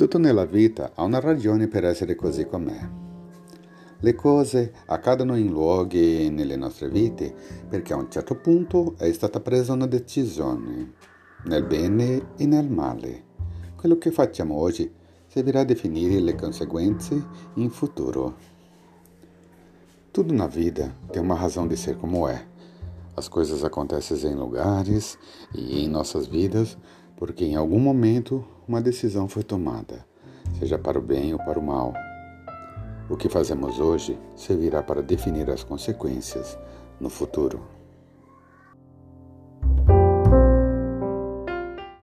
Tutto nella vita ha una ragione per essere così com'è. Le cose accadono in luoghi nelle nostre vite perché a un certo punto è stata presa una decisione, nel bene e nel male. Quello che facciamo oggi servirà a definire le conseguenze in futuro. Tudo na vida tem uma razão de ser como é. As coisas acontecem em lugares e em nossas vidas porque em algum momento uma decisão foi tomada, seja para o bem ou para o mal. O que fazemos hoje servirá para definir as consequências no futuro.